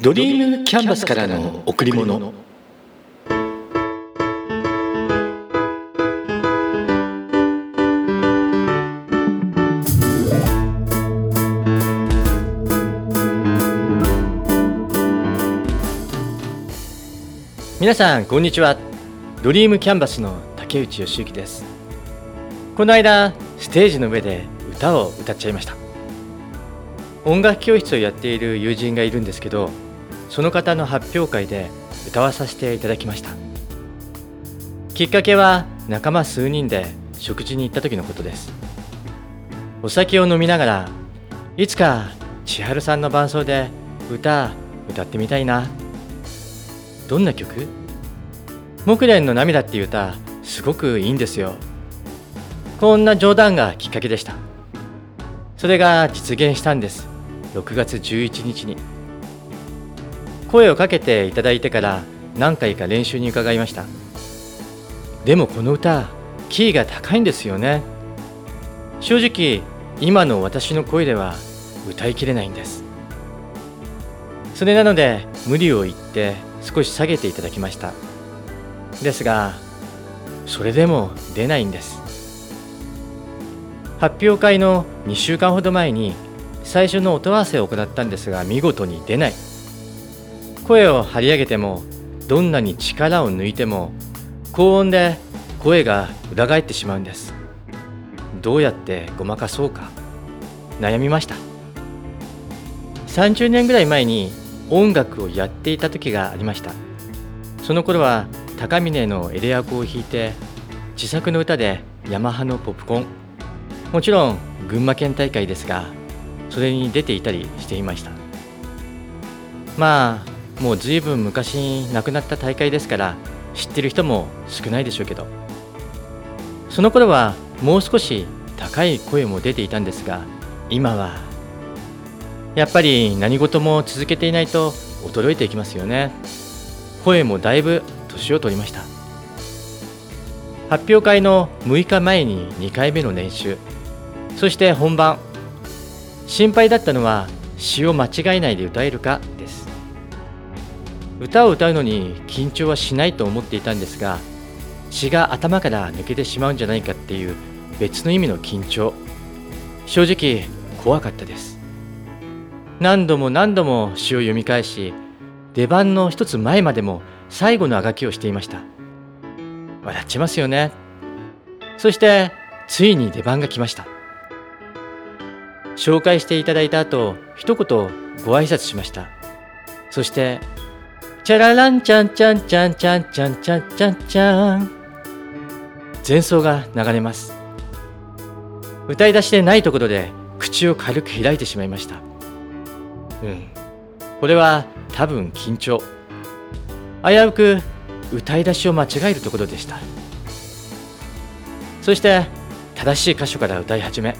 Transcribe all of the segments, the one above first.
ドリームキャンバスからの贈り物。皆さんこんにちは。ドリームキャンバスの竹内義之です。この間ステージの上で歌を歌っちゃいました。音楽教室をやっている友人がいるんですけどその方の発表会で歌わさせていただきました。きっかけは仲間数人で食事に行った時のことです。お酒を飲みながらいつか千春さんの伴奏で歌歌ってみたいな。どんな曲？木蓮の涙っていう歌すごくいいんですよ。こんな冗談がきっかけでした。それが実現したんです。6月11日に。声をかけていただいてから何回か練習に伺いました。でもこの歌キーが高いんですよね。正直今の私の声では歌いきれないんです。それなので無理を言って少し下げていただきました。ですがそれでも出ないんです。発表会の2週間ほど前に最初の音合わせを行ったんですが見事に出ない。声を張り上げてもどんなに力を抜いても高音で声が裏返ってしまうんです。どうやってごまかそうか。悩みました。30年ぐらい前に音楽をやっていた時がありました。その頃は高峰のエレアコを弾いて自作の歌でヤマハのポップコーン。もちろん群馬県大会ですがそれに出ていたりしていました。まあもう随分昔に亡くなった大会ですから知ってる人も少ないでしょうけど。その頃はもう少し高い声も出ていたんですが今はやっぱり何事も続けていないと衰えていきますよね。声もだいぶ年を取りました。発表会の6日前に2回目の練習そして本番。心配だったのは詩を間違えないで歌えるか歌を歌うのに緊張はしないと思っていたんですが詩が頭から抜けてしまうんじゃないかっていう別の意味の緊張。正直怖かったです。何度も何度も詩を読み返し出番の一つ前までも最後のあがきをしていました。笑っちゃいますよね。そしてついに出番が来ました。紹介していただいた後一言ご挨拶しました。そしてチャラランチャンチャンチャンチャンチャンチャンチャンチャン前奏が流れます。歌い出しでないところで口を軽く開いてしまいました。うん。これは多分緊張。危うく歌い出しを間違えるところでした。そして正しい箇所から歌い始め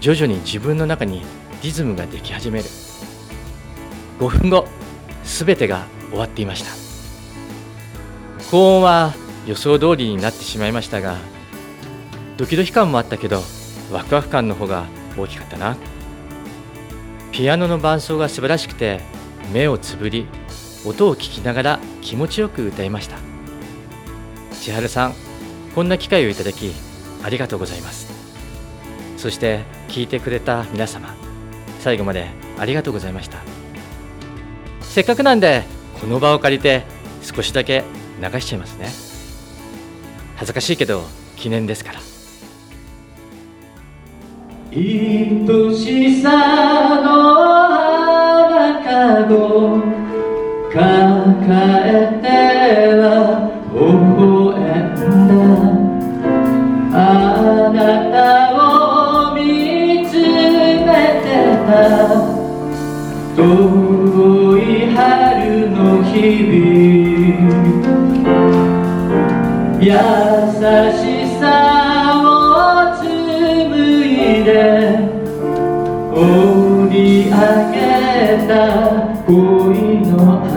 徐々に自分の中にリズムができ始める。5分後全てが終わっていました。高音は予想通りになってしまいましたがドキドキ感もあったけどワクワク感の方が大きかったな。ピアノの伴奏が素晴らしくて目をつぶり音を聞きながら気持ちよく歌いました。千春さんこんな機会をいただきありがとうございます。そして聞いてくれた皆様最後までありがとうございました。せっかくなんでこの場を借りて少しだけ流しちゃいますね。恥ずかしいけど記念ですから。愛しさの花かご抱えては微笑んだ。あなたを見つめてた。遠い々優しさを紡いで織り上げた恋の羽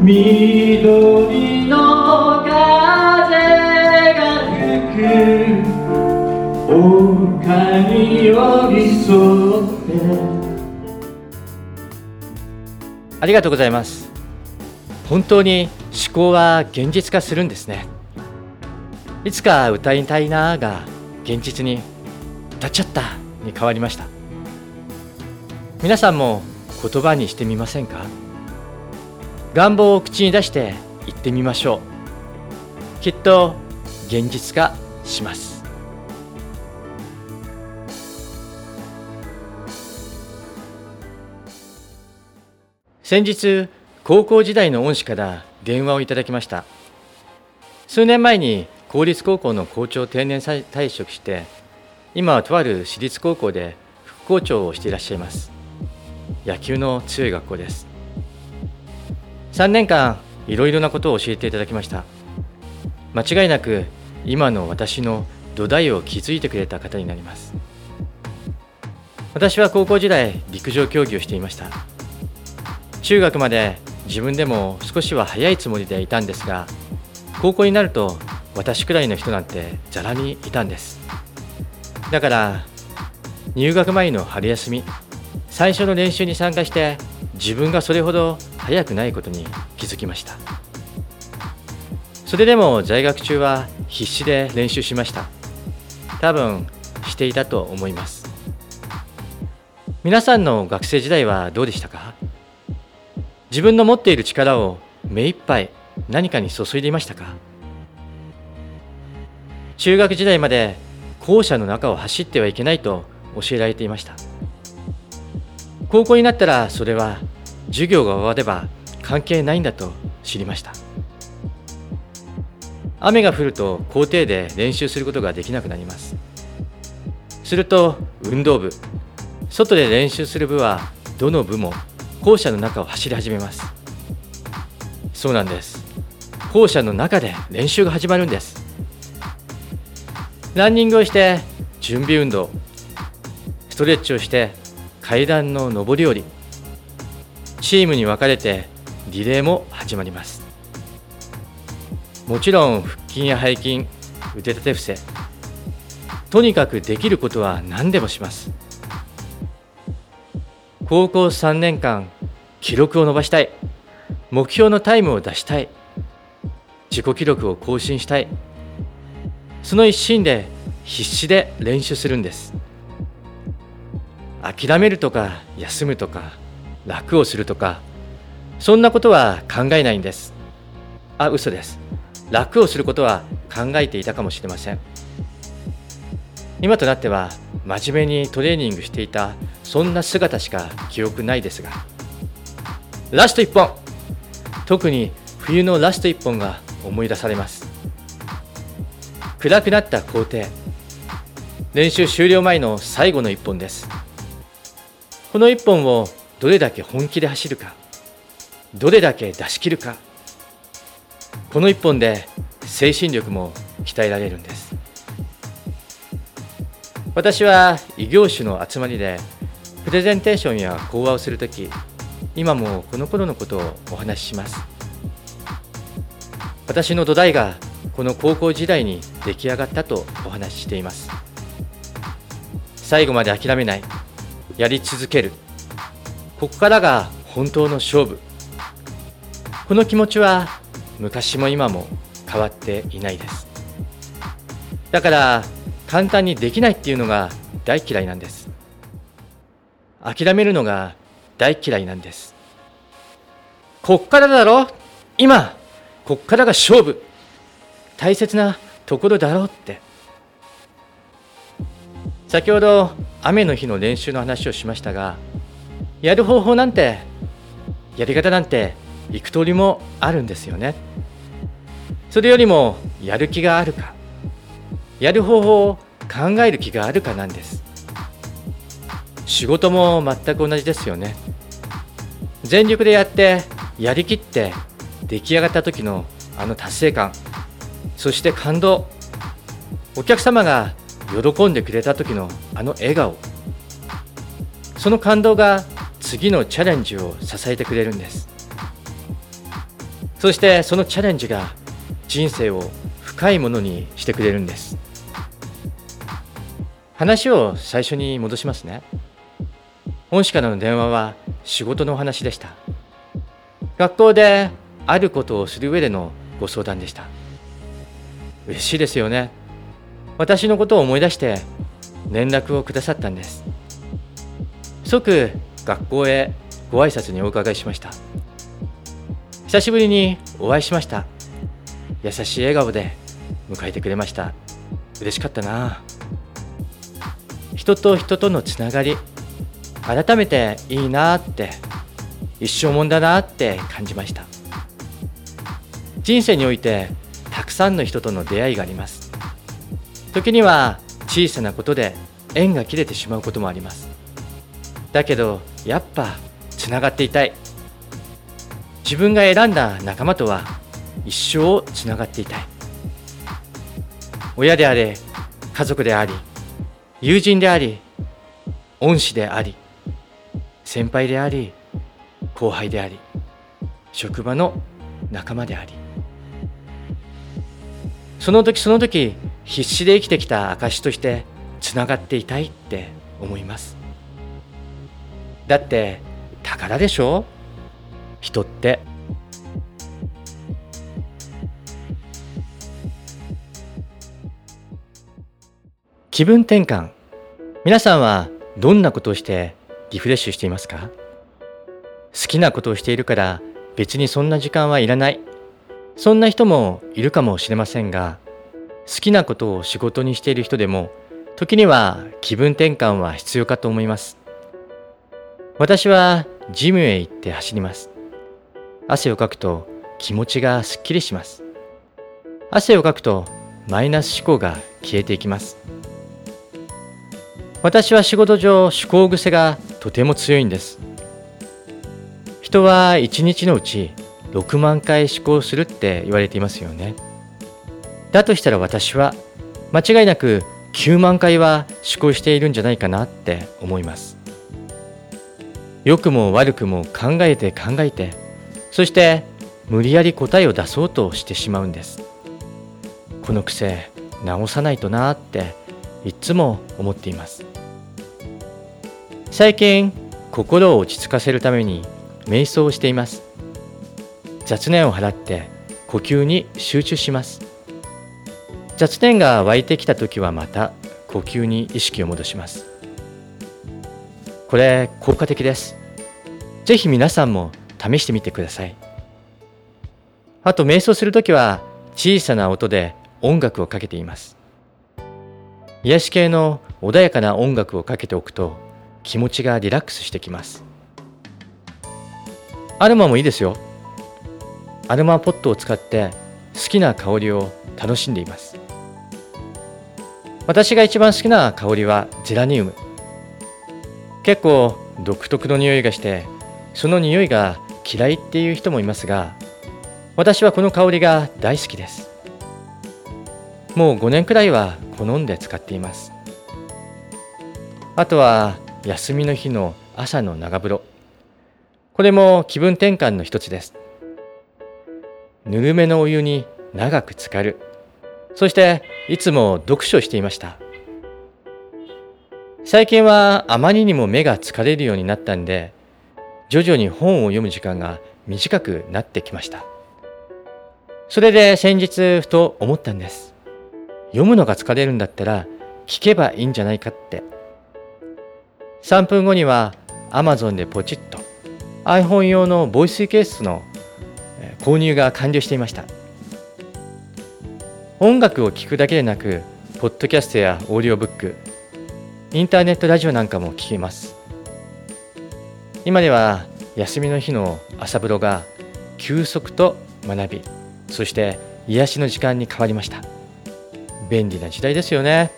緑の風が吹く。丘に寄りありがとうございます。本当に思考は現実化するんですね。いつか歌いたいなが現実に歌っちゃったに変わりました。皆さんも言葉にしてみませんか？願望を口に出して言ってみましょう。きっと現実化します。先日高校時代の恩師から電話をいただきました。数年前に公立高校の校長を定年退職して今はとある私立高校で副校長をしていらっしゃいます。野球の強い学校です。3年間いろいろなことを教えていただきました。間違いなく今の私の土台を築いてくれた方になります。私は高校時代陸上競技をしていました。中学まで自分でも少しは早いつもりでいたんですが高校になると私くらいの人なんてざらにいたんです。だから入学前の春休み最初の練習に参加して自分がそれほど速くないことに気づきました。それでも在学中は必死で練習しました。多分していたと思います。皆さんの学生時代はどうでしたか？自分の持っている力を目いっぱい何かに注いでいましたか？中学時代まで校舎の中を走ってはいけないと教えられていました。高校になったらそれは授業が終われば関係ないんだと知りました。雨が降ると校庭で練習することができなくなります。すると運動部外で練習する部はどの部も校舎の中を走り始めます。そうなんです。校舎の中で練習が始まるんです。ランニングをして準備運動ストレッチをして階段の上り下りチームに分かれてリレーも始まります。もちろん腹筋や背筋腕立て伏せとにかくできることは何でもします。高校3年間記録を伸ばしたい。目標のタイムを出したい。自己記録を更新したい。その一心で必死で練習するんです。諦めるとか休むとか楽をするとかそんなことは考えないんです。あ嘘です。楽をすることは考えていたかもしれません。今となっては真面目にトレーニングしていたそんな姿しか記憶ないですがラスト1本。特に冬のラスト1本が思い出されます。暗くなった校庭。練習終了前の最後の1本です。この1本をどれだけ本気で走るかどれだけ出し切るか。この1本で精神力も鍛えられるんです。私は異業種の集まりでプレゼンテーションや講話をするとき今もこの頃のことをお話しします。私の土台がこの高校時代に出来上がったとお話ししています。最後まで諦めない。やり続ける。ここからが本当の勝負。この気持ちは昔も今も変わっていないです。だから簡単にできないっていうのが大嫌いなんです。諦めるのが大嫌いなんです。こっからだろ？今こっからが勝負。大切なところだろうって。先ほど雨の日の練習の話をしましたがやる方法なんてやり方なんて幾通りもあるんですよね。それよりもやる気があるか。やる方法を考える気があるかなんです。仕事も全く同じですよね。全力でやってやりきって出来上がった時のあの達成感そして感動。お客様が喜んでくれた時のあの笑顔。その感動が次のチャレンジを支えてくれるんです。そしてそのチャレンジが人生を深いものにしてくれるんです。話を最初に戻しますね。恩師からの電話は仕事のお話でした。学校であることをする上でのご相談でした。嬉しいですよね。私のことを思い出して連絡をくださったんです。即学校へご挨拶にお伺いしました。久しぶりにお会いしました。優しい笑顔で迎えてくれました。嬉しかったな。人と人とのつながり改めていいなって一生もんだなって感じました。人生においてたくさんの人との出会いがあります。時には小さなことで縁が切れてしまうこともあります。だけどやっぱつながっていたい。自分が選んだ仲間とは一生つながっていたい。親であれ家族であり友人であり恩師であり先輩であり後輩であり職場の仲間であり。その時その時必死で生きてきた証としてつながっていたいって思います。だって宝でしょ？人って。気分転換。皆さんはどんなことをしてリフレッシュしていますか？好きなことをしているから別にそんな時間はいらない。そんな人もいるかもしれませんが好きなことを仕事にしている人でも時には気分転換は必要かと思います。私はジムへ行って走ります。汗をかくと気持ちがすっきりします。汗をかくとマイナス思考が消えていきます。私は仕事上思考癖がとても強いんです。人は1日のうち6万回思考するって言われていますよね。だとしたら私は間違いなく9万回は思考しているんじゃないかなって思います。良くも悪くも考えて考えてそして無理やり答えを出そうとしてしまうんです。この癖直さないとなっていつも思っています。最近心を落ち着かせるために瞑想をしています。雑念を払って呼吸に集中します。雑念が湧いてきた時はまた呼吸に意識を戻します。これ効果的です。ぜひ皆さんも試してみてください。あと瞑想するときは小さな音で音楽をかけています。癒し系の穏やかな音楽をかけておくと気持ちがリラックスしてきます。アロマもいいですよ。アロマポットを使って好きな香りを楽しんでいます。私が一番好きな香りはゼラニウム。結構独特の匂いがしてその匂いが嫌いっていう人もいますが私はこの香りが大好きです。もう5年くらいは好んで使っていますあとは休みの日の朝の長風呂これも気分転換の一つです。ぬるめのお湯に長く浸かる。そしていつも読書していました。最近はあまりにも目が疲れるようになったんで、徐々に本を読む時間が短くなってきました。それで先日ふと思ったんです。読むのが疲れるんだったら聞けばいいんじゃないかって。3分後には Amazon でポチッと iPhone 用のボイスケースの購入が完了していました。音楽を聴くだけでなくポッドキャストやオーディオブックインターネットラジオなんかも聞けます。今では休みの日の朝風呂が休息と学びそして癒しの時間に変わりました。便利な時代ですよね。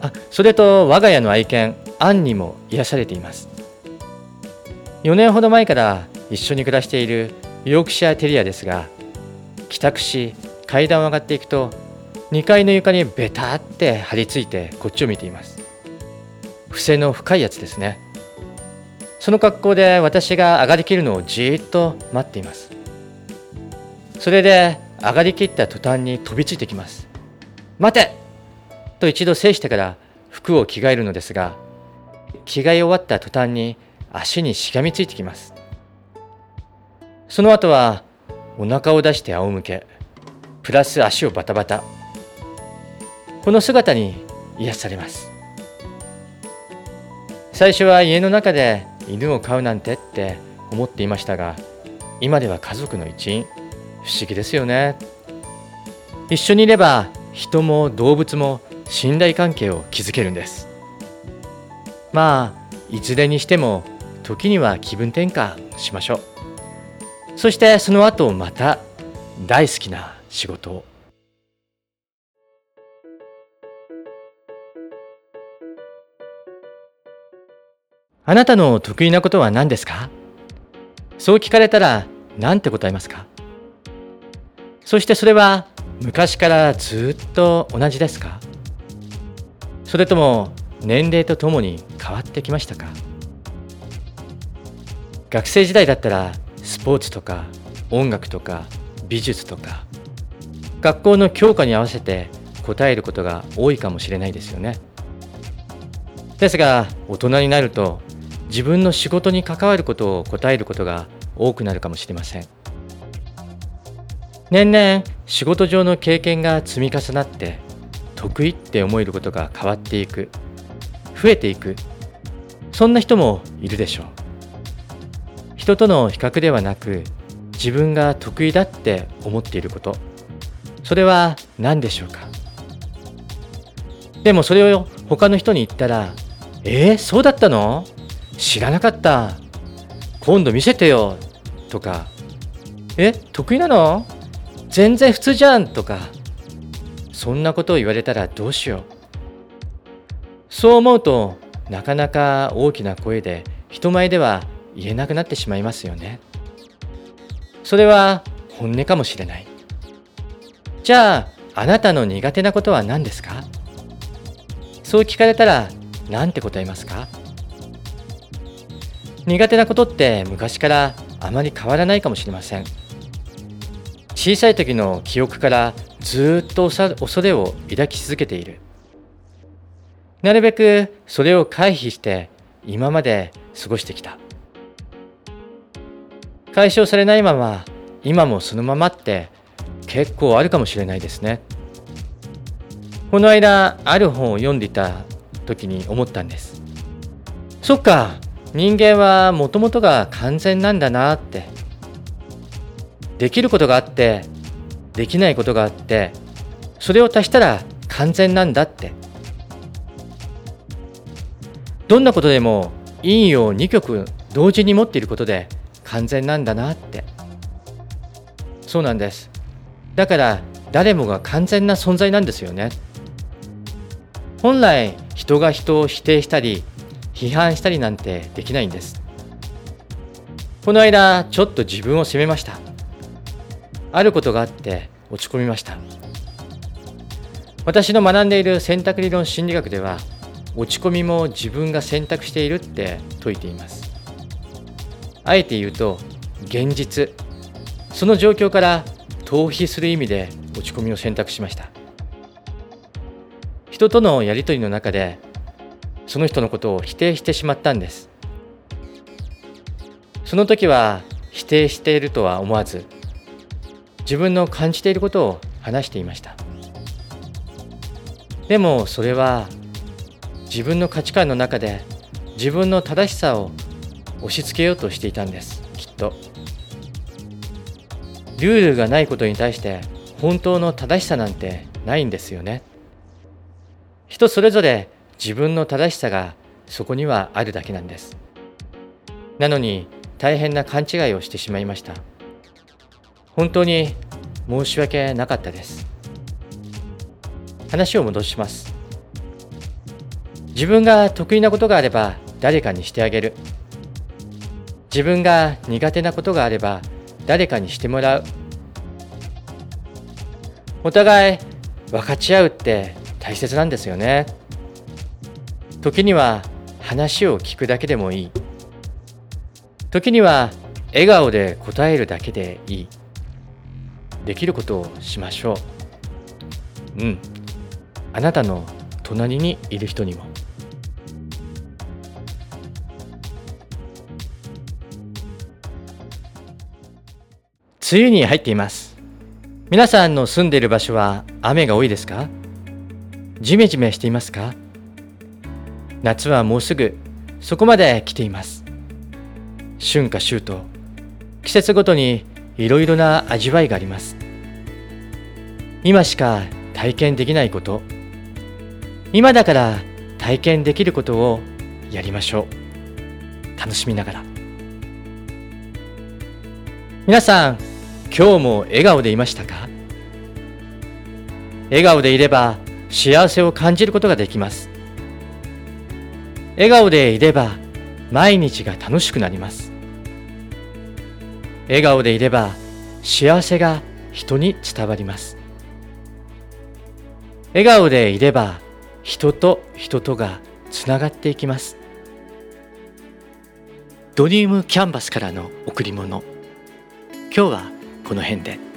あそれと我が家の愛犬アンにも癒されています。4年ほど前から一緒に暮らしているヨークシャーテリアですが帰宅し階段を上がっていくと2階の床にベタって張り付いてこっちを見ています。伏せの深いやつですね。その格好で私が上がりきるのをじっと待っています。それで上がりきった途端に飛びついてきます。待て！と一度制してから服を着替えるのですが着替え終わった途端に足にしがみついてきます。その後はお腹を出して仰向けプラス足をバタバタ。この姿に癒されます。最初は家の中で犬を飼うなんてって思っていましたが今では家族の一員。不思議ですよね。一緒にいれば人も動物も信頼関係を築けるんです。まあいずれにしても時には気分転換しましょう。そしてその後また大好きな仕事を。あなたの得意なことは何ですか？そう聞かれたら何て答えますか？そしてそれは昔からずっと同じですか？それとも年齢とともに変わってきましたか？学生時代だったらスポーツとか音楽とか美術とか学校の教科に合わせて答えることが多いかもしれないですよね。ですが大人になると自分の仕事に関わることを答えることが多くなるかもしれません。年々仕事上の経験が積み重なって得意って思えることが変わっていく増えていくそんな人もいるでしょう。人との比較ではなく自分が得意だって思っていること。それは何でしょうか？でもそれを他の人に言ったら「えー、そうだったの？知らなかった。今度見せてよ」とか「え得意なの？全然普通じゃん」とかそんなことを言われたらどうしよう。そう思うとなかなか大きな声で人前では言えなくなってしまいますよね。それは本音かもしれない。じゃああなたの苦手なことは何ですか？そう聞かれたら何て答えますか？苦手なことって昔からあまり変わらないかもしれません。小さい時の記憶からずっと恐れを抱き続けている。なるべくそれを回避して今まで過ごしてきた。解消されないまま今もそのままって結構あるかもしれないですね。この間ある本を読んでいた時に思ったんです。そっか人間はもともとが完全なんだなってできることがあってできないことがあってそれを足したら完全なんだって。どんなことでも陰陽2極同時に持っていることで完全なんだなって。そうなんです。だから誰もが完全な存在なんですよね。本来人が人を否定したり批判したりなんてできないんです。この間ちょっと自分を責めました。あることがあって落ち込みました。私の学んでいる選択理論心理学では落ち込みも自分が選択しているって説いています。あえて言うと現実。その状況から逃避する意味で落ち込みを選択しました。人とのやり取りの中でその人のことを否定してしまったんです。その時は否定しているとは思わず自分の感じていることを話していました。でもそれは自分の価値観の中で自分の正しさを押し付けようとしていたんですきっと。ルールがないことに対して本当の正しさなんてないんですよね。人それぞれ自分の正しさがそこにはあるだけなんです。なのに大変な勘違いをしてしまいました。本当に申し訳なかったです。話を戻します。自分が得意なことがあれば誰かにしてあげる。自分が苦手なことがあれば誰かにしてもらう。お互い分かち合うって大切なんですよね。時には話を聞くだけでもいい。時には笑顔で答えるだけでいい。できることをしましょう。うん。あなたの隣にいる人にも。梅雨に入っています。皆さんの住んでいる場所は雨が多いですか？ジメジメしていますか？夏はもうすぐそこまで来ています。春夏秋冬季節ごとにいろいろな味わいがあります。今しか体験できないこと。今だから体験できることをやりましょう。楽しみながら。皆さん今日も笑顔でいましたか？笑顔でいれば幸せを感じることができます。笑顔でいれば毎日が楽しくなります。笑顔でいれば幸せが人に伝わります。笑顔でいれば人と人とがつながっていきます。ドリームキャンバスからの贈り物。今日はこの辺で。